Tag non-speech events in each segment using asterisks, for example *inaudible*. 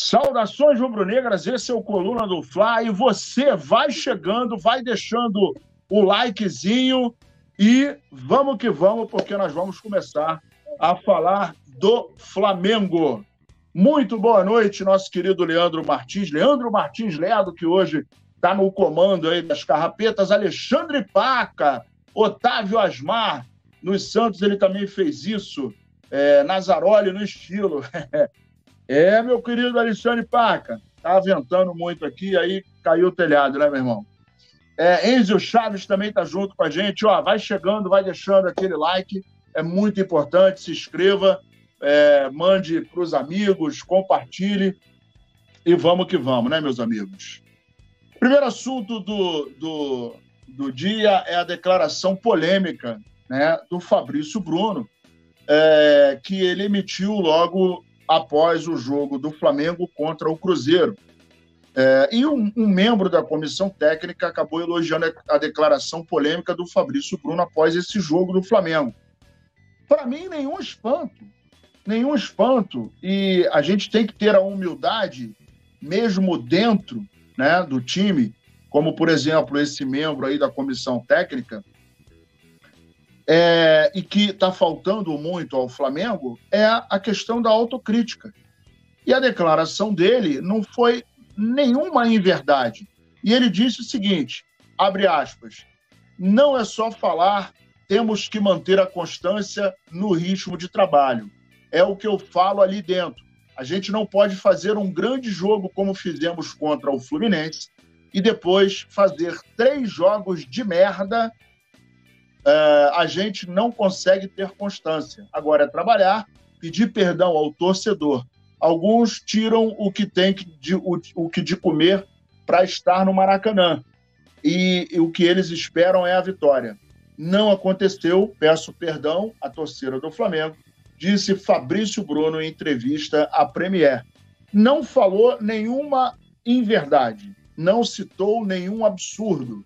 Saudações rubro-negras, esse é o Coluna do Fla e você vai chegando, vai deixando o likezinho e vamos que vamos, porque nós vamos começar a falar do Flamengo. Muito boa noite, nosso querido Leandro Martins, Leandro Martins Ledo, que hoje está no comando aí das carrapetas, Alexandre Paca, Otávio Asmar, nos Santos ele também fez isso, é, Nazaroli no estilo. *laughs* É, meu querido Alexandre Paca, tá ventando muito aqui, aí caiu o telhado, né, meu irmão? É, Enzo Chaves também tá junto com a gente, ó, vai chegando, vai deixando aquele like, é muito importante, se inscreva, é, mande para os amigos, compartilhe e vamos que vamos, né, meus amigos? Primeiro assunto do, do, do dia é a declaração polêmica né, do Fabrício Bruno, é, que ele emitiu logo após o jogo do Flamengo contra o Cruzeiro. É, e um, um, membro da comissão técnica acabou elogiando a, declaração polêmica do Fabrício Bruno após esse jogo do Flamengo. Para mim, nenhum espanto. Nenhum espanto. E a gente tem que ter a humildade, mesmo dentro né, do time, como, por exemplo, esse membro aí da comissão técnica, é, e que está faltando muito ao Flamengo é a questão da autocrítica. E a declaração dele não foi nenhuma inverdade. E ele disse o seguinte: abre aspas, não é só falar, temos que manter a constância no ritmo de trabalho. É o que eu falo ali dentro. A gente não pode fazer um grande jogo como fizemos contra o Fluminense e depois fazer três jogos de merda uh, a gente não consegue ter constância. Agora é trabalhar, pedir perdão ao torcedor. Alguns tiram o que tem de, o, o que de comer para estar no Maracanã. E, e o que eles esperam é a vitória. Não aconteceu, peço perdão à torcida do Flamengo, disse Fabrício Bruno em entrevista à Premier. Não falou nenhuma inverdade, não citou nenhum absurdo,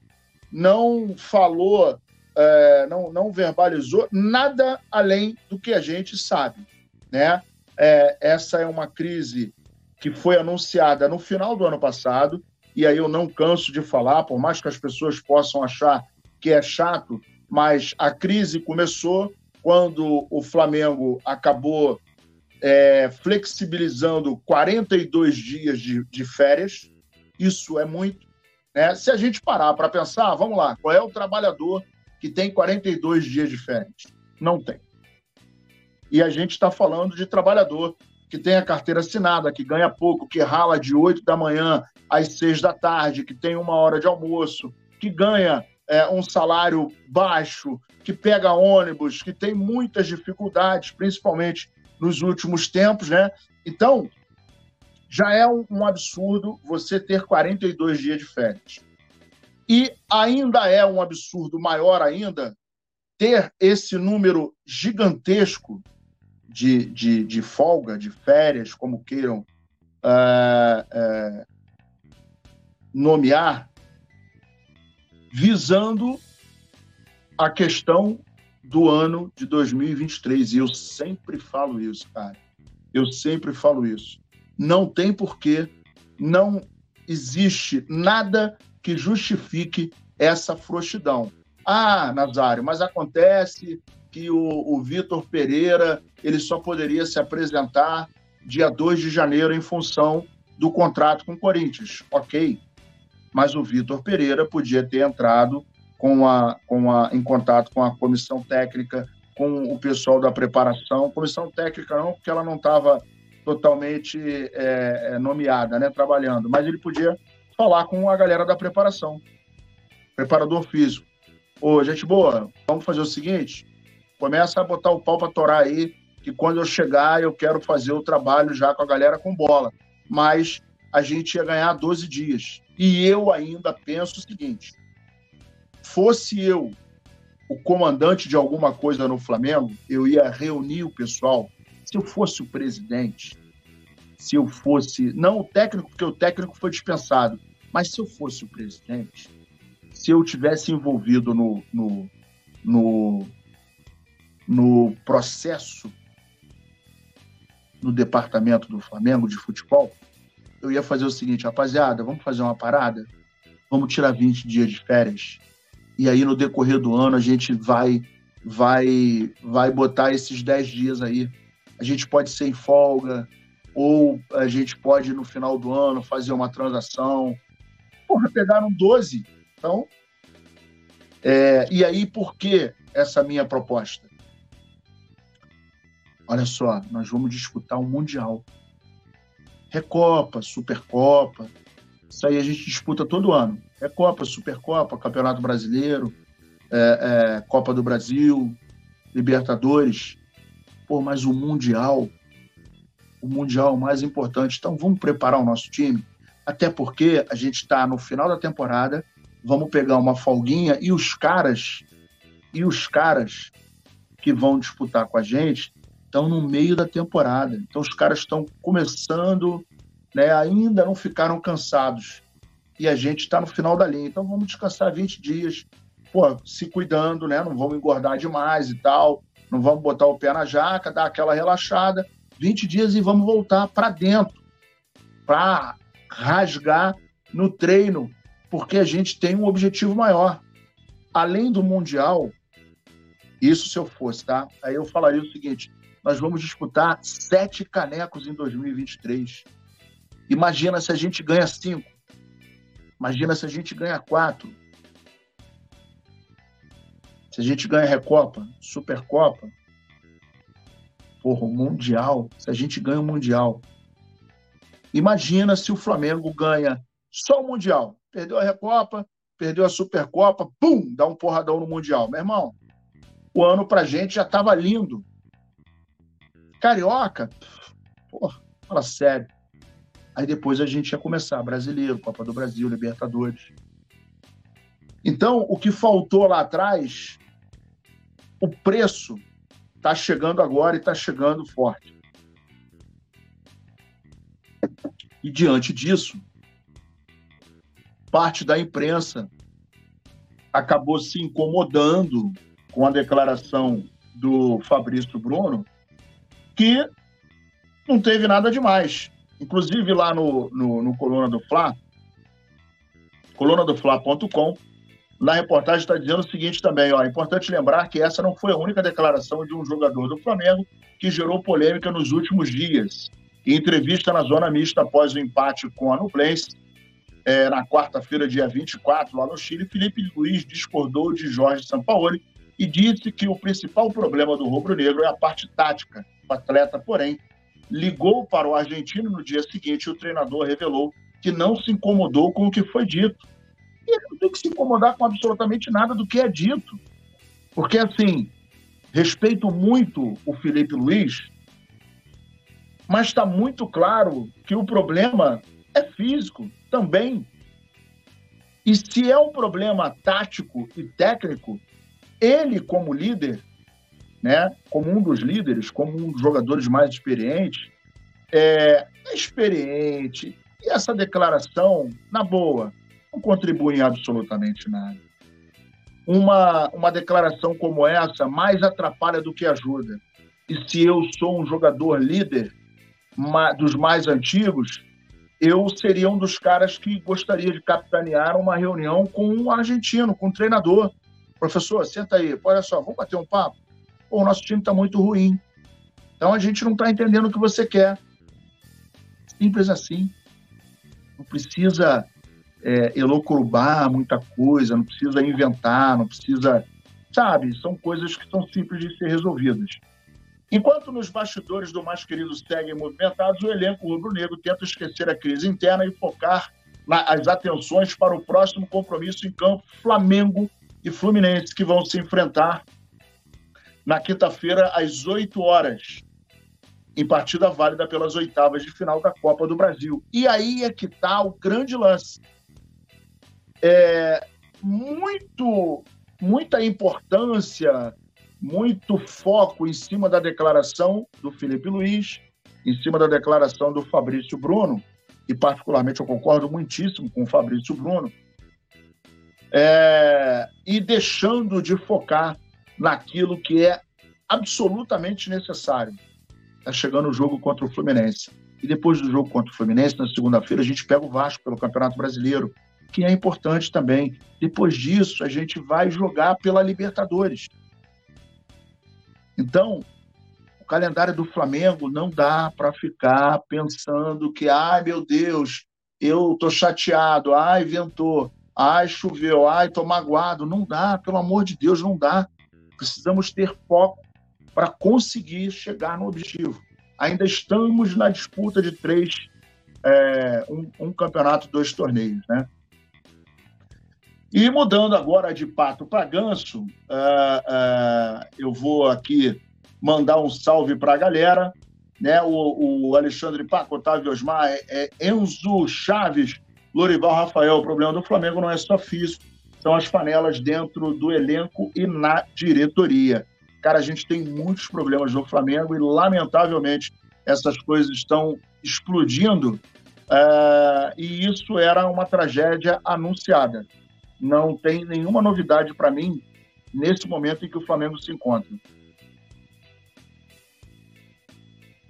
não falou é, não, não verbalizou nada além do que a gente sabe. Né? É, essa é uma crise que foi anunciada no final do ano passado, e aí eu não canso de falar, por mais que as pessoas possam achar que é chato, mas a crise começou quando o Flamengo acabou é, flexibilizando 42 dias de, de férias. Isso é muito. Né? Se a gente parar para pensar, vamos lá, qual é o trabalhador que tem 42 dias de férias. Não tem. E a gente está falando de trabalhador que tem a carteira assinada, que ganha pouco, que rala de 8 da manhã às 6 da tarde, que tem uma hora de almoço, que ganha é, um salário baixo, que pega ônibus, que tem muitas dificuldades, principalmente nos últimos tempos, né? Então, já é um, um absurdo você ter 42 dias de férias. E ainda é um absurdo maior ainda ter esse número gigantesco de, de, de folga, de férias, como queiram uh, uh, nomear, visando a questão do ano de 2023. E eu sempre falo isso, cara. Eu sempre falo isso. Não tem porquê, não existe nada que justifique essa frouxidão. Ah, Nazário, mas acontece que o, o Vitor Pereira ele só poderia se apresentar dia 2 de janeiro em função do contrato com o Corinthians. Ok, mas o Vitor Pereira podia ter entrado com a, com a, em contato com a comissão técnica, com o pessoal da preparação. Comissão técnica não, porque ela não estava totalmente é, nomeada, né, trabalhando, mas ele podia falar com a galera da preparação, preparador físico. Ô, gente boa, vamos fazer o seguinte: começa a botar o pau para torar aí, que quando eu chegar eu quero fazer o trabalho já com a galera com bola. Mas a gente ia ganhar 12 dias. E eu ainda penso o seguinte: fosse eu o comandante de alguma coisa no Flamengo, eu ia reunir o pessoal. Se eu fosse o presidente, se eu fosse, não o técnico, porque o técnico foi dispensado, mas se eu fosse o presidente, se eu tivesse envolvido no, no, no, no processo no departamento do Flamengo de futebol, eu ia fazer o seguinte, rapaziada, vamos fazer uma parada? Vamos tirar 20 dias de férias. E aí, no decorrer do ano, a gente vai vai vai botar esses 10 dias aí. A gente pode ser em folga, ou a gente pode, no final do ano, fazer uma transação. Porra, pegaram 12. Então, é, e aí, por que essa minha proposta? Olha só, nós vamos disputar um Mundial. Recopa, Supercopa, isso aí a gente disputa todo ano. Recopa, Supercopa, Campeonato Brasileiro, é, é, Copa do Brasil, Libertadores. Pô, mas o Mundial, o Mundial mais importante. Então vamos preparar o nosso time, até porque a gente está no final da temporada, vamos pegar uma folguinha e os caras, e os caras que vão disputar com a gente estão no meio da temporada. Então os caras estão começando, né, ainda não ficaram cansados. E a gente está no final da linha. Então vamos descansar 20 dias, pô, se cuidando, né? Não vamos engordar demais e tal. Não vamos botar o pé na jaca, dar aquela relaxada. 20 dias e vamos voltar para dentro, para rasgar no treino, porque a gente tem um objetivo maior. Além do Mundial, isso se eu fosse, tá? Aí eu falaria o seguinte: nós vamos disputar sete canecos em 2023. Imagina se a gente ganha cinco. Imagina se a gente ganha quatro. Se a gente ganha Recopa, Supercopa, porra, o Mundial, se a gente ganha o Mundial. Imagina se o Flamengo ganha só o Mundial. Perdeu a Recopa, perdeu a Supercopa, pum, dá um porradão no Mundial. Meu irmão, o ano pra gente já tava lindo. Carioca, porra, fala sério. Aí depois a gente ia começar Brasileiro, Copa do Brasil, Libertadores. Então, o que faltou lá atrás, o preço está chegando agora e está chegando forte. E diante disso, parte da imprensa acabou se incomodando com a declaração do Fabrício Bruno, que não teve nada demais. Inclusive lá no, no, no Coluna do Fla, colunadofla.com, na reportagem está dizendo o seguinte também, ó, é importante lembrar que essa não foi a única declaração de um jogador do Flamengo que gerou polêmica nos últimos dias. Em entrevista na zona mista após o empate com a Nublense, é, na quarta-feira, dia 24, lá no Chile, Felipe Luiz discordou de Jorge Sampaoli e disse que o principal problema do rubro-negro é a parte tática. O atleta, porém, ligou para o argentino no dia seguinte e o treinador revelou que não se incomodou com o que foi dito. E não tem que se incomodar com absolutamente nada do que é dito. Porque, assim, respeito muito o Felipe Luiz, mas está muito claro que o problema é físico também. E se é um problema tático e técnico, ele, como líder, né, como um dos líderes, como um dos jogadores mais experientes, é, é experiente. E essa declaração, na boa, não contribui em absolutamente nada. Uma, uma declaração como essa mais atrapalha do que ajuda. E se eu sou um jogador líder dos mais antigos, eu seria um dos caras que gostaria de capitanear uma reunião com um argentino, com um treinador. Professor, senta aí, olha só, vamos bater um papo? Pô, o nosso time está muito ruim. Então a gente não está entendendo o que você quer. Simples assim. Não precisa é, muita coisa, não precisa inventar, não precisa. Sabe? São coisas que são simples de ser resolvidas. Enquanto nos bastidores do mais querido seguem movimentados, o elenco rubro-negro tenta esquecer a crise interna e focar na, as atenções para o próximo compromisso em campo Flamengo e Fluminense, que vão se enfrentar na quinta-feira, às 8 horas, em partida válida pelas oitavas de final da Copa do Brasil. E aí é que está o grande lance. É, muito, muita importância, muito foco em cima da declaração do Felipe Luiz, em cima da declaração do Fabrício Bruno, e particularmente eu concordo muitíssimo com o Fabrício Bruno, é, e deixando de focar naquilo que é absolutamente necessário. Está chegando o jogo contra o Fluminense. E depois do jogo contra o Fluminense, na segunda-feira, a gente pega o Vasco pelo Campeonato Brasileiro, que é importante também. Depois disso, a gente vai jogar pela Libertadores. Então, o calendário do Flamengo não dá para ficar pensando que, ai meu Deus, eu tô chateado, ai ventou, ai choveu, ai tô magoado. Não dá, pelo amor de Deus, não dá. Precisamos ter foco para conseguir chegar no objetivo. Ainda estamos na disputa de três, é, um, um, campeonato, dois torneios, né? E mudando agora de pato para ganso, uh, uh, eu vou aqui mandar um salve para a galera. Né? O, o Alexandre Paco, Otávio Osmar, é, é Enzo Chaves, Lorival Rafael. O problema do Flamengo não é só físico, são as panelas dentro do elenco e na diretoria. Cara, a gente tem muitos problemas no Flamengo e, lamentavelmente, essas coisas estão explodindo. Uh, e isso era uma tragédia anunciada não tem nenhuma novidade para mim nesse momento em que o Flamengo se encontra.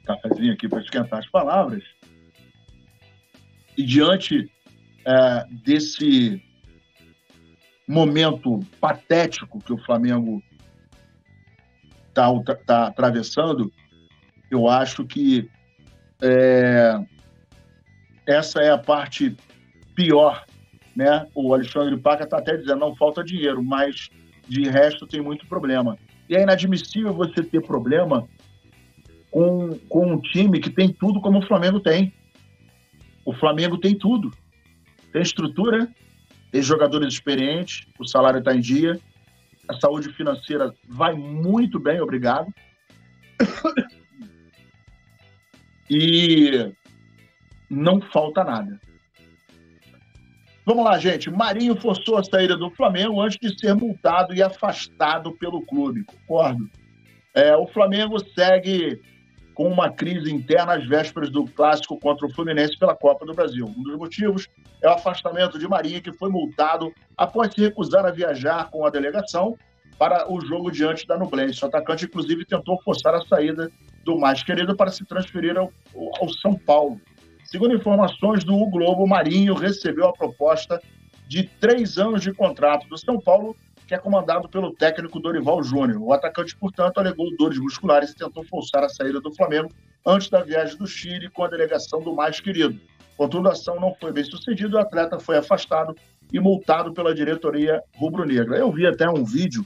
Cafézinho aqui para esquentar as palavras. E diante é, desse momento patético que o Flamengo está tá atravessando, eu acho que é, essa é a parte pior né? O Alexandre Paca está até dizendo, não falta dinheiro, mas de resto tem muito problema. E é inadmissível você ter problema com, com um time que tem tudo como o Flamengo tem. O Flamengo tem tudo. Tem estrutura, tem jogadores experientes, o salário está em dia, a saúde financeira vai muito bem, obrigado. *coughs* e não falta nada. Vamos lá, gente. Marinho forçou a saída do Flamengo antes de ser multado e afastado pelo clube. Concordo. É, o Flamengo segue com uma crise interna às vésperas do clássico contra o Fluminense pela Copa do Brasil. Um dos motivos é o afastamento de Marinho, que foi multado após se recusar a viajar com a delegação para o jogo diante da Nublense. O atacante, inclusive, tentou forçar a saída do mais querido para se transferir ao, ao São Paulo. Segundo informações do o Globo, Marinho recebeu a proposta de três anos de contrato do São Paulo, que é comandado pelo técnico Dorival Júnior. O atacante, portanto, alegou dores musculares e tentou forçar a saída do Flamengo antes da viagem do Chile com a delegação do mais querido. Contudo, a ação não foi bem sucedida, o atleta foi afastado e multado pela diretoria rubro-negra. Eu vi até um vídeo,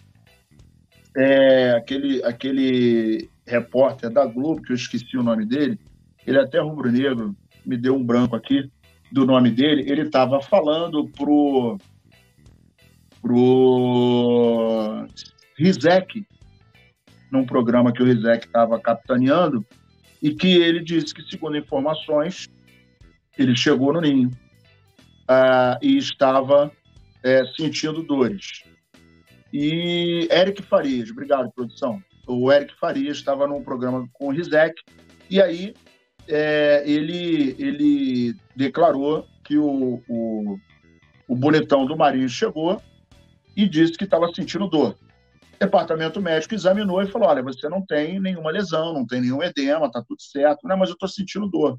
é, aquele, aquele repórter da Globo, que eu esqueci o nome dele, ele é até rubro-negro, me deu um branco aqui do nome dele, ele estava falando pro pro Rizek, num programa que o Rizek estava capitaneando, e que ele disse que, segundo informações, ele chegou no ninho uh, e estava é, sentindo dores. E Eric Farias, obrigado, produção. O Eric Farias estava num programa com o Rizek, e aí é, ele, ele declarou que o, o, o bonitão do Marinho chegou e disse que estava sentindo dor. O departamento médico examinou e falou: olha, você não tem nenhuma lesão, não tem nenhum edema, tá tudo certo, né? mas eu estou sentindo dor.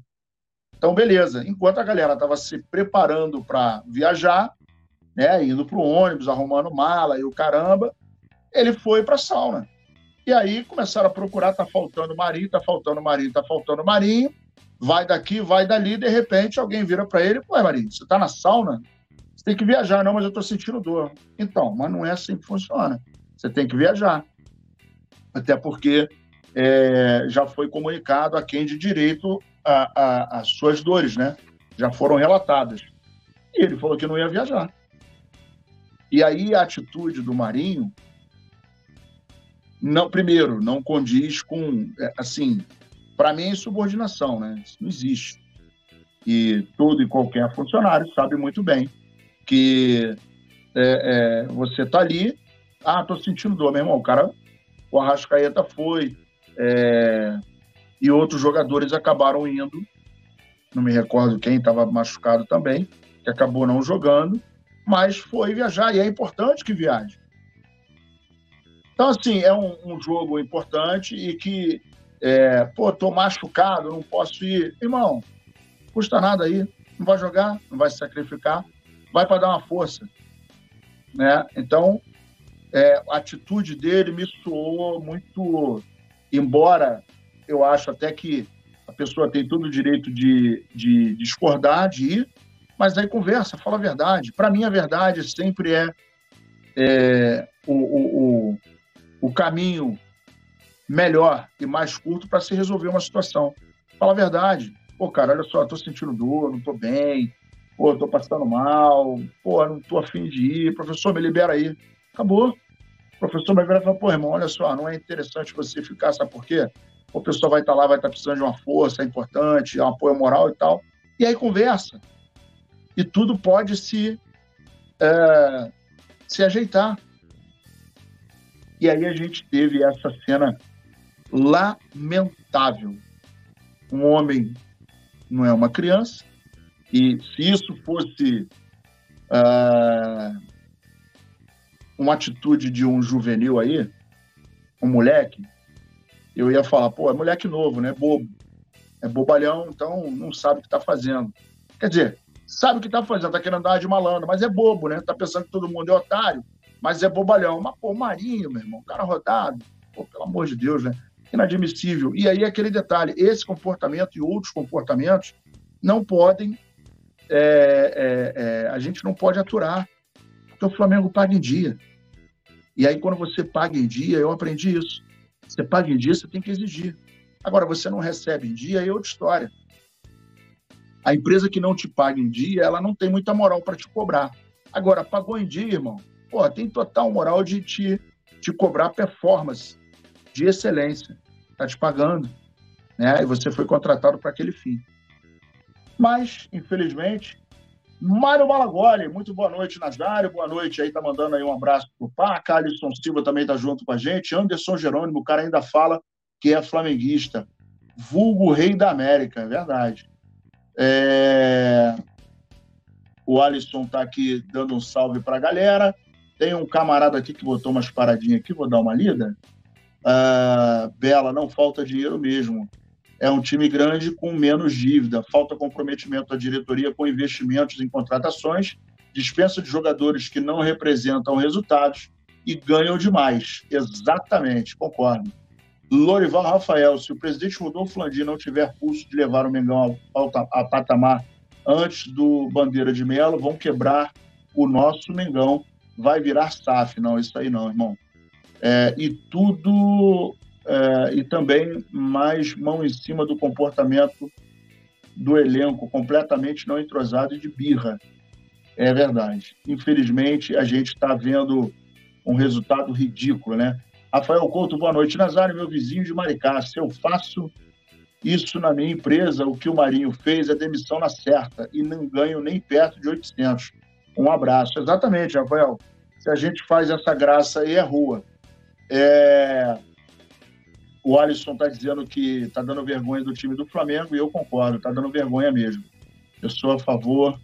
Então, beleza. Enquanto a galera estava se preparando para viajar, né, indo para o ônibus, arrumando mala e o caramba, ele foi para a sauna. E aí começaram a procurar, tá faltando marinho, tá faltando marinho, tá faltando marinho. Vai daqui, vai dali, de repente alguém vira para ele, ué, Marinho, você tá na sauna? Você tem que viajar, não, mas eu tô sentindo dor. Então, mas não é assim que funciona. Você tem que viajar. Até porque é, já foi comunicado a quem de direito as suas dores, né? Já foram relatadas. E ele falou que não ia viajar. E aí a atitude do Marinho não, primeiro, não condiz com, é, assim, para mim é insubordinação, né? Isso não existe. E todo e qualquer funcionário sabe muito bem que é, é, você tá ali, ah, tô sentindo dor, meu irmão, o cara, o Arrascaeta foi, é, e outros jogadores acabaram indo, não me recordo quem estava machucado também, que acabou não jogando, mas foi viajar, e é importante que viaje. Então, assim, é um, um jogo importante e que é, pô, tô machucado, não posso ir. Irmão, custa nada aí, não vai jogar, não vai se sacrificar, vai para dar uma força. Né? Então, é, a atitude dele me soou muito, embora eu acho até que a pessoa tem todo o direito de, de discordar, de ir, mas aí conversa, fala a verdade. Para mim, a verdade sempre é, é o, o, o, o caminho melhor e mais curto para se resolver uma situação. Fala a verdade. Pô, cara, olha só, tô sentindo dor, não tô bem, pô, tô passando mal, pô, não tô afim de ir, professor, me libera aí. Acabou. O professor vai virar e falar, pô, irmão, olha só, não é interessante você ficar, sabe por quê? O pessoal vai estar tá lá, vai estar tá precisando de uma força, é importante, é um apoio moral e tal. E aí conversa. E tudo pode se, é, se ajeitar. E aí a gente teve essa cena lamentável. Um homem não é uma criança, e se isso fosse uh, uma atitude de um juvenil aí, um moleque, eu ia falar, pô, é moleque novo, né? Bobo. É bobalhão, então não sabe o que está fazendo. Quer dizer, sabe o que está fazendo, está querendo andar de malandro, mas é bobo, né? Tá pensando que todo mundo é otário, mas é bobalhão. Mas, pô, Marinho, meu irmão, cara rodado, pô, pelo amor de Deus, né? Inadmissível. E aí aquele detalhe, esse comportamento e outros comportamentos não podem, é, é, é, a gente não pode aturar, porque o Flamengo paga em dia. E aí quando você paga em dia, eu aprendi isso. Você paga em dia, você tem que exigir. Agora, você não recebe em dia, é outra história. A empresa que não te paga em dia, ela não tem muita moral para te cobrar. Agora, pagou em dia, irmão, pô, tem total moral de te, te cobrar performance de excelência. Está te pagando. Né? E você foi contratado para aquele fim. Mas, infelizmente, Mário Malagoli, muito boa noite, Nazário, boa noite aí, tá mandando aí um abraço pro Paca, Alisson Silva também tá junto com a gente, Anderson Jerônimo, o cara ainda fala que é flamenguista, vulgo rei da América, é verdade. É... O Alisson tá aqui dando um salve pra galera, tem um camarada aqui que botou umas paradinhas aqui, vou dar uma lida. Uh, Bela, não falta dinheiro mesmo é um time grande com menos dívida, falta comprometimento da diretoria com investimentos em contratações, dispensa de jogadores que não representam resultados e ganham demais. Exatamente, concordo. Lorival Rafael, se o presidente Rodolfo Landim não tiver pulso de levar o Mengão ao, ao patamar antes do Bandeira de Melo, vão quebrar o nosso Mengão, vai virar SAF. Não, isso aí não, irmão. É, e tudo é, e também mais mão em cima do comportamento do elenco, completamente não entrosado e de birra. É verdade. Infelizmente, a gente está vendo um resultado ridículo, né? Rafael Couto, boa noite. Nazário, meu vizinho de Maricá, se eu faço isso na minha empresa, o que o Marinho fez é demissão na certa e não ganho nem perto de 800. Um abraço. Exatamente, Rafael. Se a gente faz essa graça aí, é rua. É... O Alisson está dizendo que está dando vergonha do time do Flamengo e eu concordo, está dando vergonha mesmo. Eu sou a favor.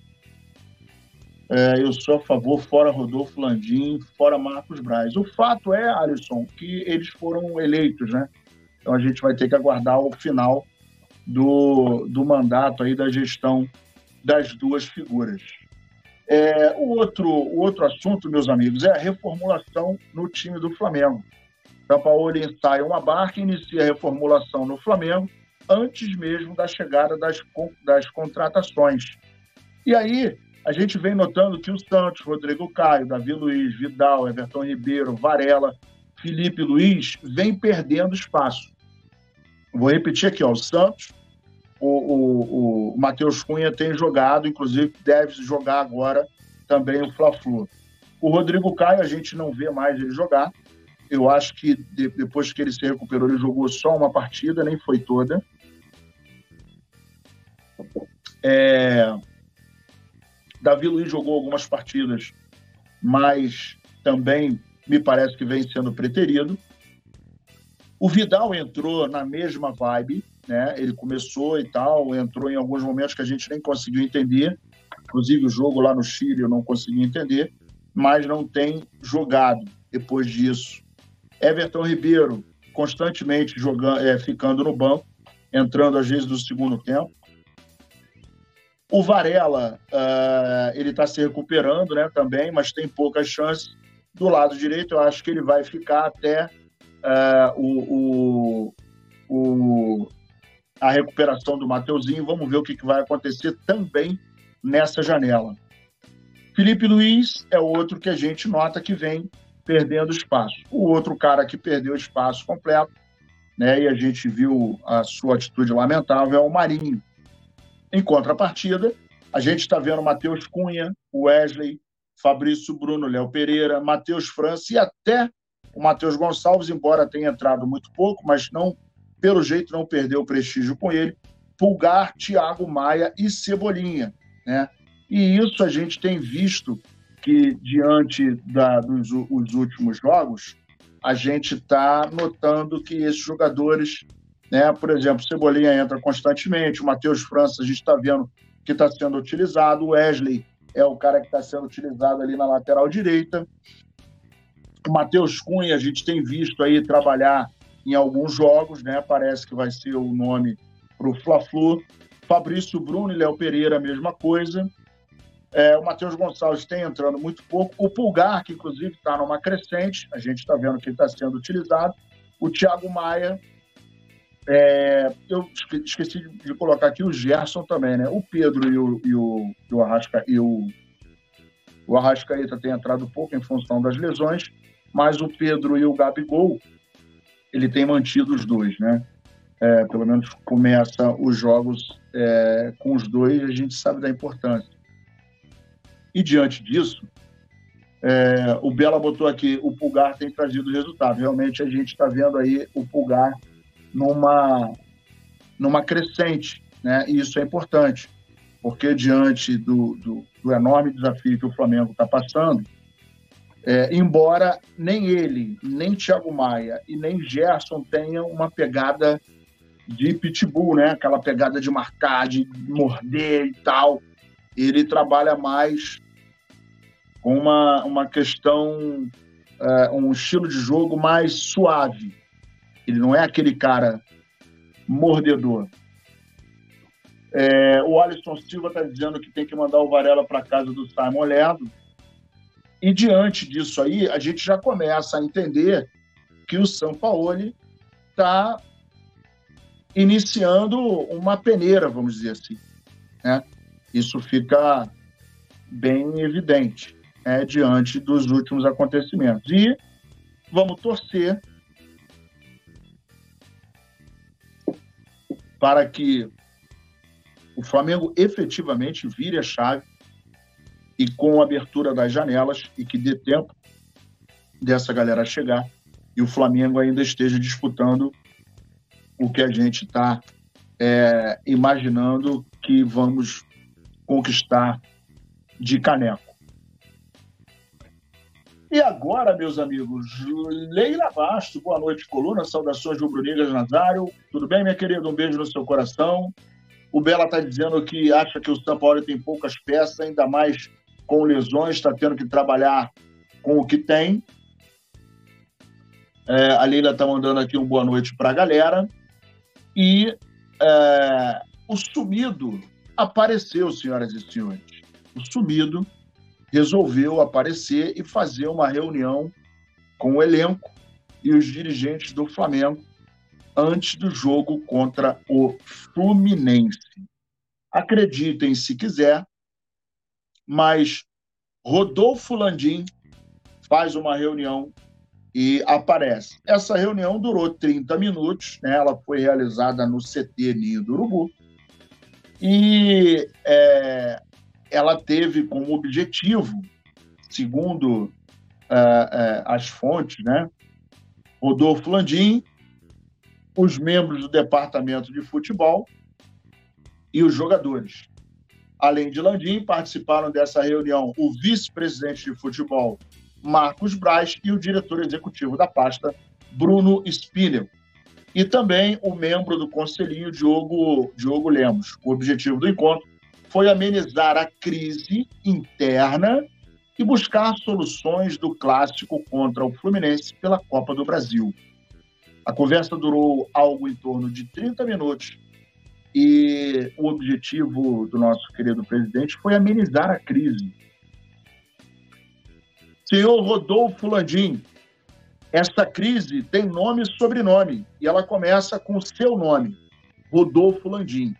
É, eu sou a favor, fora Rodolfo Landim, fora Marcos Braz. O fato é, Alisson, que eles foram eleitos, né? Então a gente vai ter que aguardar o final do, do mandato aí da gestão das duas figuras. É, o, outro, o outro assunto, meus amigos, é a reformulação no time do Flamengo. Sampaoli ensaia uma barca e inicia a reformulação no Flamengo antes mesmo da chegada das, das contratações. E aí a gente vem notando que o Santos, Rodrigo Caio, Davi Luiz, Vidal, Everton Ribeiro, Varela, Felipe Luiz vem perdendo espaço. Vou repetir aqui, ó, o Santos, o, o, o Matheus Cunha tem jogado, inclusive deve jogar agora também o Fla-Flu. O Rodrigo Caio a gente não vê mais ele jogar, eu acho que depois que ele se recuperou, ele jogou só uma partida, nem foi toda. É... Davi Luiz jogou algumas partidas, mas também me parece que vem sendo preterido. O Vidal entrou na mesma vibe, né? Ele começou e tal, entrou em alguns momentos que a gente nem conseguiu entender. Inclusive o jogo lá no Chile eu não consegui entender, mas não tem jogado depois disso. Everton Ribeiro constantemente jogando, é, ficando no banco, entrando às vezes no segundo tempo. O Varela, uh, ele está se recuperando né, também, mas tem poucas chances. Do lado direito, eu acho que ele vai ficar até uh, o, o, a recuperação do Mateuzinho. Vamos ver o que, que vai acontecer também nessa janela. Felipe Luiz é outro que a gente nota que vem perdendo espaço. O outro cara que perdeu espaço completo, né, e a gente viu a sua atitude lamentável, é o Marinho. Em contrapartida, a gente está vendo Matheus Cunha, Wesley, Fabrício Bruno, Léo Pereira, Matheus França e até o Matheus Gonçalves, embora tenha entrado muito pouco, mas não, pelo jeito, não perdeu o prestígio com ele. Pulgar, Thiago Maia e Cebolinha. Né? E isso a gente tem visto que, diante da, dos os últimos jogos, a gente está notando que esses jogadores, né, por exemplo, Cebolinha entra constantemente, o Matheus França a gente está vendo que está sendo utilizado, o Wesley é o cara que está sendo utilizado ali na lateral direita. O Matheus Cunha, a gente tem visto aí trabalhar em alguns jogos, né? Parece que vai ser o nome para o Fla-Flu. Fabrício Bruno e Léo Pereira, a mesma coisa. É, o Matheus Gonçalves tem entrando muito pouco. O Pulgar, que inclusive está numa crescente, a gente está vendo que ele está sendo utilizado. O Thiago Maia. É, eu esqueci de colocar aqui o Gerson também, né? O Pedro e o, e o, e o, Arrasca, e o, o Arrascaeta tem entrado pouco em função das lesões, mas o Pedro e o Gabigol, ele tem mantido os dois, né? É, pelo menos começa os jogos é, com os dois, a gente sabe da importância. E diante disso, é, o Bela botou aqui, o Pulgar tem trazido resultado. Realmente a gente está vendo aí o Pulgar numa, numa crescente, né? E isso é importante, porque diante do, do, do enorme desafio que o Flamengo está passando, é, embora nem ele, nem Thiago Maia e nem Gerson tenham uma pegada de pitbull, né? Aquela pegada de marcar, de morder e tal. Ele trabalha mais com uma, uma questão, é, um estilo de jogo mais suave. Ele não é aquele cara mordedor. É, o Alisson Silva está dizendo que tem que mandar o Varela para casa do Simon Lerdo. E diante disso aí, a gente já começa a entender que o São Paulo está iniciando uma peneira, vamos dizer assim. Né? Isso fica bem evidente é, diante dos últimos acontecimentos. E vamos torcer para que o Flamengo efetivamente vire a chave e com a abertura das janelas e que dê tempo dessa galera chegar e o Flamengo ainda esteja disputando o que a gente está é, imaginando que vamos conquistar de caneco. E agora, meus amigos, Leila Basto, boa noite, coluna, saudações rubro-negras, Nazário. Tudo bem, minha querida? Um beijo no seu coração. O Bela está dizendo que acha que o São Paulo tem poucas peças, ainda mais com lesões, está tendo que trabalhar com o que tem. É, a Leila está mandando aqui um boa noite para a galera. E é, o sumido apareceu, senhoras e senhores. O sumido resolveu aparecer e fazer uma reunião com o elenco e os dirigentes do Flamengo antes do jogo contra o Fluminense. Acreditem se quiser, mas Rodolfo Landim faz uma reunião e aparece. Essa reunião durou 30 minutos, né? ela foi realizada no CT Ninho do Urubu, e é, ela teve como objetivo, segundo uh, uh, as fontes, né, Rodolfo Landim, os membros do departamento de futebol e os jogadores. Além de Landim, participaram dessa reunião o vice-presidente de futebol, Marcos Braz, e o diretor executivo da pasta, Bruno Spinel. E também o membro do conselhinho, Diogo, Diogo Lemos. O objetivo do encontro foi amenizar a crise interna e buscar soluções do clássico contra o Fluminense pela Copa do Brasil. A conversa durou algo em torno de 30 minutos e o objetivo do nosso querido presidente foi amenizar a crise. Senhor Rodolfo Landim, esta crise tem nome e sobrenome e ela começa com o seu nome, Rodolfo Landim.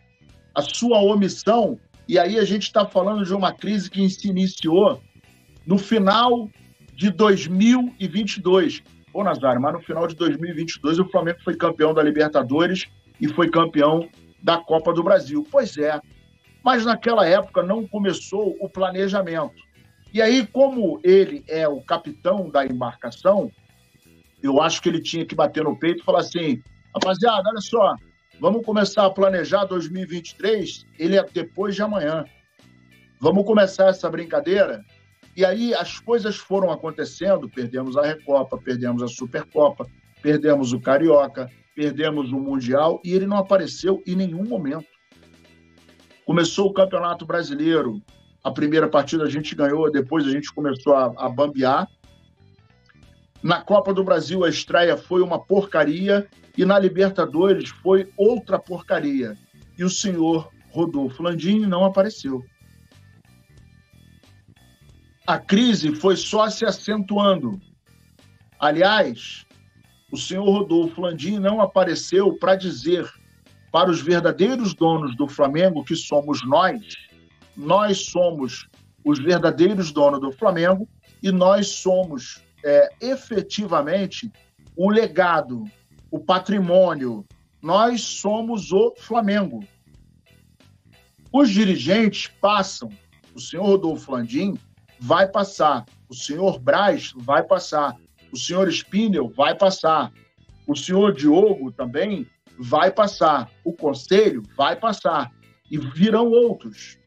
A sua omissão, e aí a gente está falando de uma crise que se iniciou no final de 2022. Ô, Nazário, mas no final de 2022 o Flamengo foi campeão da Libertadores e foi campeão da Copa do Brasil. Pois é, mas naquela época não começou o planejamento. E aí, como ele é o capitão da embarcação, eu acho que ele tinha que bater no peito e falar assim: rapaziada, olha só, vamos começar a planejar 2023, ele é depois de amanhã. Vamos começar essa brincadeira e aí as coisas foram acontecendo, perdemos a Recopa, perdemos a Supercopa, perdemos o Carioca, perdemos o Mundial e ele não apareceu em nenhum momento. Começou o Campeonato Brasileiro, a primeira partida a gente ganhou, depois a gente começou a, a bambear. Na Copa do Brasil a estreia foi uma porcaria e na Libertadores foi outra porcaria. E o senhor Rodolfo Landim não apareceu a crise foi só se acentuando. Aliás, o senhor Rodolfo Landim não apareceu para dizer para os verdadeiros donos do Flamengo, que somos nós, nós somos os verdadeiros donos do Flamengo e nós somos é, efetivamente o legado, o patrimônio, nós somos o Flamengo. Os dirigentes passam, o senhor Rodolfo Landim vai passar. O senhor Braz vai passar. O senhor Spindel vai passar. O senhor Diogo também vai passar. O conselho vai passar. E virão outros.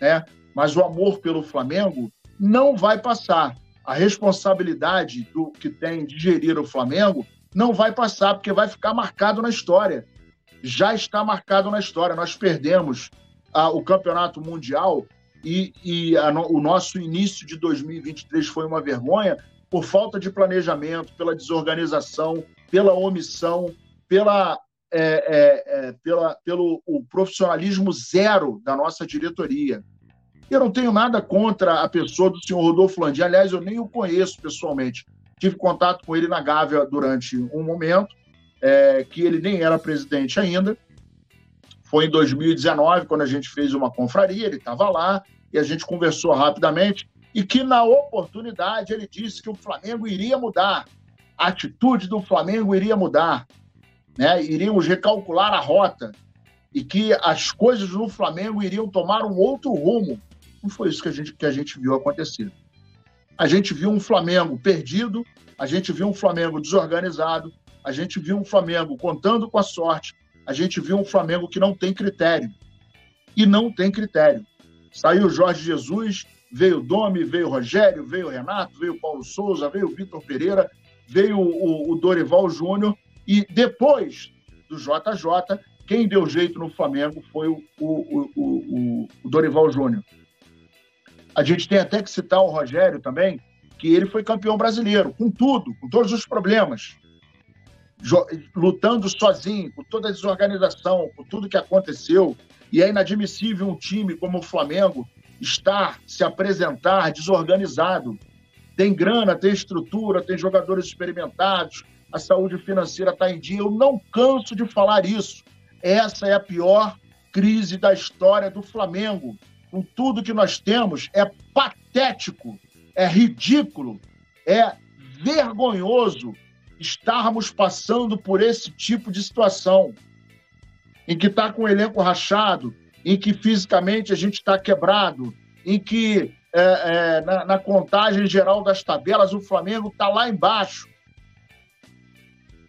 Né? Mas o amor pelo Flamengo não vai passar. A responsabilidade do que tem de gerir o Flamengo não vai passar, porque vai ficar marcado na história. Já está marcado na história. Nós perdemos ah, o campeonato mundial e, e a, o nosso início de 2023 foi uma vergonha por falta de planejamento, pela desorganização, pela omissão, pela, é, é, é, pela, pelo o profissionalismo zero da nossa diretoria. Eu não tenho nada contra a pessoa do senhor Rodolfo Landim, aliás, eu nem o conheço pessoalmente. Tive contato com ele na Gávea durante um momento, é, que ele nem era presidente ainda, foi em 2019, quando a gente fez uma confraria, ele estava lá e a gente conversou rapidamente. E que na oportunidade ele disse que o Flamengo iria mudar, a atitude do Flamengo iria mudar, né? iríamos recalcular a rota e que as coisas no Flamengo iriam tomar um outro rumo. Não foi isso que a gente, que a gente viu acontecer. A gente viu um Flamengo perdido, a gente viu um Flamengo desorganizado, a gente viu um Flamengo contando com a sorte, a gente viu um Flamengo que não tem critério. E não tem critério. Saiu Jorge Jesus, veio o Domi, veio o Rogério, veio o Renato, veio o Paulo Souza, veio o Vitor Pereira, veio o, o Dorival Júnior. E depois do JJ, quem deu jeito no Flamengo foi o, o, o, o Dorival Júnior. A gente tem até que citar o Rogério também, que ele foi campeão brasileiro, com tudo, com todos os problemas lutando sozinho, com toda a desorganização, com tudo que aconteceu. E é inadmissível um time como o Flamengo estar, se apresentar desorganizado. Tem grana, tem estrutura, tem jogadores experimentados, a saúde financeira está em dia. Eu não canso de falar isso. Essa é a pior crise da história do Flamengo. Com tudo que nós temos, é patético, é ridículo, é vergonhoso estarmos passando por esse tipo de situação, em que está com o elenco rachado, em que fisicamente a gente está quebrado, em que é, é, na, na, contagem geral das tabelas o Flamengo está lá embaixo.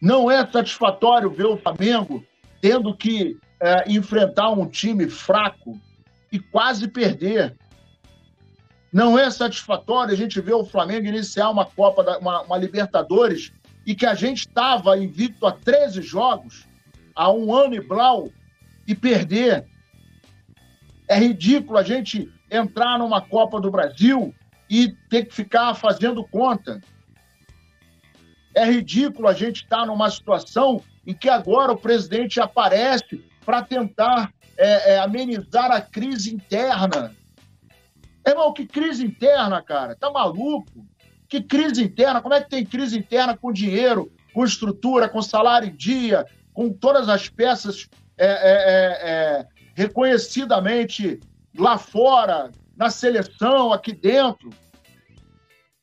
Não é satisfatório ver o Flamengo tendo que é, enfrentar um time fraco e quase perder. Não é satisfatório a gente ver o Flamengo iniciar uma Copa, uma, uma Libertadores e que a gente estava invicto a 13 jogos, há um ano e blau, e perder. É ridículo a gente entrar numa Copa do Brasil e ter que ficar fazendo conta. É ridículo a gente estar tá numa situação em que agora o presidente aparece para tentar é, é, amenizar a crise interna. Irmão, que crise interna, cara? Tá maluco? Que crise interna? Como é que tem crise interna com dinheiro, com estrutura, com salário em dia, com todas as peças é, é, é, é reconhecidamente lá fora, na seleção, aqui dentro?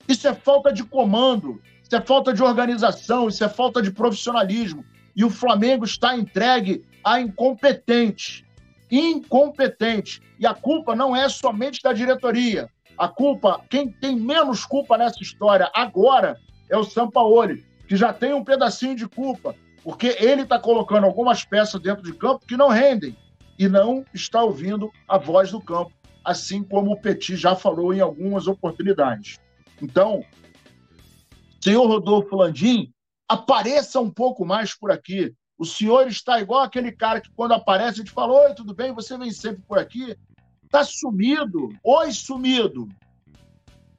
Isso é falta de comando, isso é falta de organização, isso é falta de profissionalismo. E o Flamengo está entregue a incompetente incompetente. E a culpa não é somente da diretoria. A culpa, quem tem menos culpa nessa história agora é o Sampaoli, que já tem um pedacinho de culpa, porque ele está colocando algumas peças dentro de campo que não rendem e não está ouvindo a voz do campo, assim como o Petit já falou em algumas oportunidades. Então, senhor Rodolfo Landim, apareça um pouco mais por aqui. O senhor está igual aquele cara que, quando aparece, a gente fala: Oi, tudo bem? Você vem sempre por aqui. Está sumido. Oi, sumido.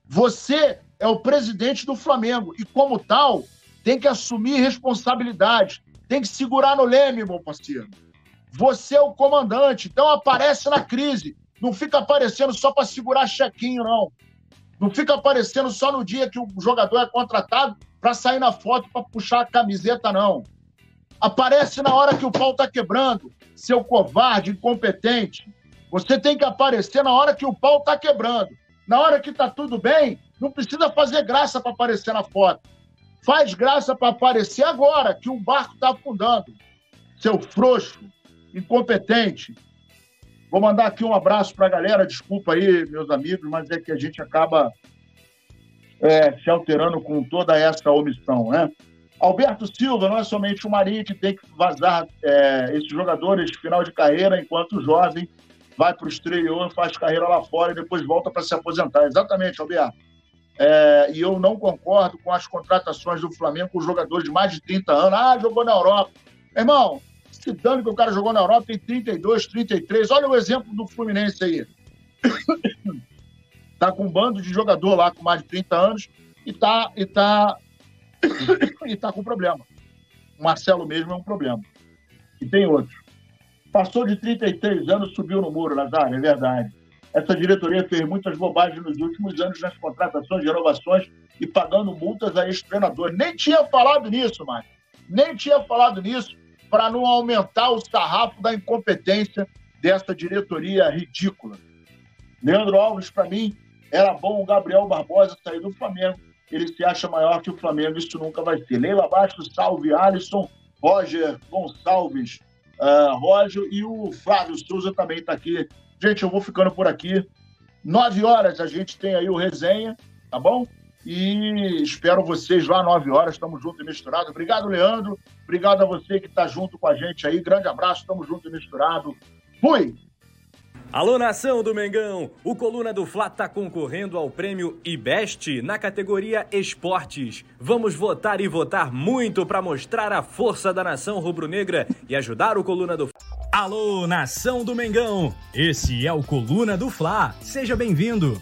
Você é o presidente do Flamengo e, como tal, tem que assumir responsabilidade. Tem que segurar no leme, meu parceiro. Você é o comandante, então aparece na crise. Não fica aparecendo só para segurar chequinho, não. Não fica aparecendo só no dia que o jogador é contratado para sair na foto para puxar a camiseta, não. Aparece na hora que o pau está quebrando, seu covarde, incompetente. Você tem que aparecer na hora que o pau está quebrando. Na hora que está tudo bem, não precisa fazer graça para aparecer na foto. Faz graça para aparecer agora que o barco está afundando. Seu frouxo, incompetente. Vou mandar aqui um abraço para a galera. Desculpa aí, meus amigos, mas é que a gente acaba é, se alterando com toda essa omissão, né? Alberto Silva não é somente o Marinho que tem que vazar é, esses jogadores final de carreira, enquanto jovem vai para o exterior, faz carreira lá fora e depois volta para se aposentar. Exatamente, Alberto. É, e eu não concordo com as contratações do Flamengo com jogadores de mais de 30 anos. Ah, jogou na Europa. Irmão, se dando que o cara jogou na Europa, tem 32, 33. Olha o exemplo do Fluminense aí. *coughs* tá com um bando de jogador lá com mais de 30 anos e tá, e tá *coughs* e está com problema. O Marcelo mesmo é um problema. E tem outro. Passou de 33 anos, subiu no muro, Nazário, é verdade. Essa diretoria fez muitas bobagens nos últimos anos nas contratações renovações e pagando multas a ex-treinadores. Nem tinha falado nisso, Márcio. Nem tinha falado nisso para não aumentar o sarrafo da incompetência dessa diretoria ridícula. Leandro Alves, para mim, era bom o Gabriel Barbosa sair do Flamengo ele se acha maior que o Flamengo, isso nunca vai ser. Leila Bastos, salve Alisson, Roger Gonçalves, uh, Roger e o Flávio Souza também está aqui. Gente, eu vou ficando por aqui. Nove horas a gente tem aí o resenha, tá bom? E espero vocês lá nove horas, estamos juntos e misturados. Obrigado, Leandro. Obrigado a você que está junto com a gente aí. Grande abraço, estamos juntos e misturados. Fui! Alô nação do Mengão! O Coluna do Fla está concorrendo ao prêmio IBEST na categoria Esportes. Vamos votar e votar muito para mostrar a força da nação rubro-negra e ajudar o Coluna do Alô nação do Mengão! Esse é o Coluna do Fla. Seja bem-vindo!